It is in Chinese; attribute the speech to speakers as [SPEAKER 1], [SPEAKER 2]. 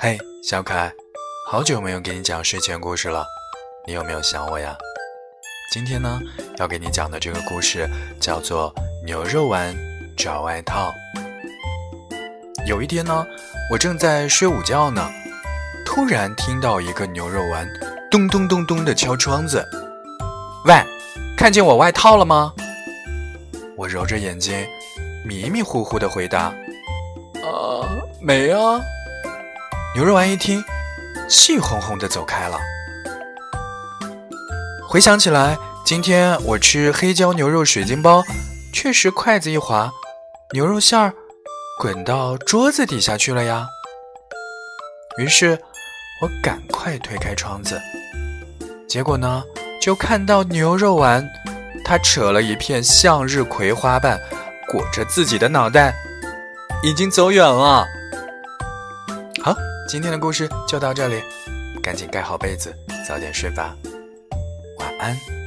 [SPEAKER 1] 嘿，小可爱，好久没有给你讲睡前故事了，你有没有想我呀？今天呢，要给你讲的这个故事叫做《牛肉丸找外套》。有一天呢，我正在睡午觉呢，突然听到一个牛肉丸咚咚咚咚的敲窗子。喂，看见我外套了吗？我揉着眼睛，迷迷糊糊的回答：“啊，没啊。”牛肉丸一听，气哄哄的走开了。回想起来，今天我吃黑椒牛肉水晶包，确实筷子一滑，牛肉馅儿滚到桌子底下去了呀。于是，我赶快推开窗子，结果呢，就看到牛肉丸，他扯了一片向日葵花瓣裹着自己的脑袋，已经走远了。好。今天的故事就到这里，赶紧盖好被子，早点睡吧，晚安。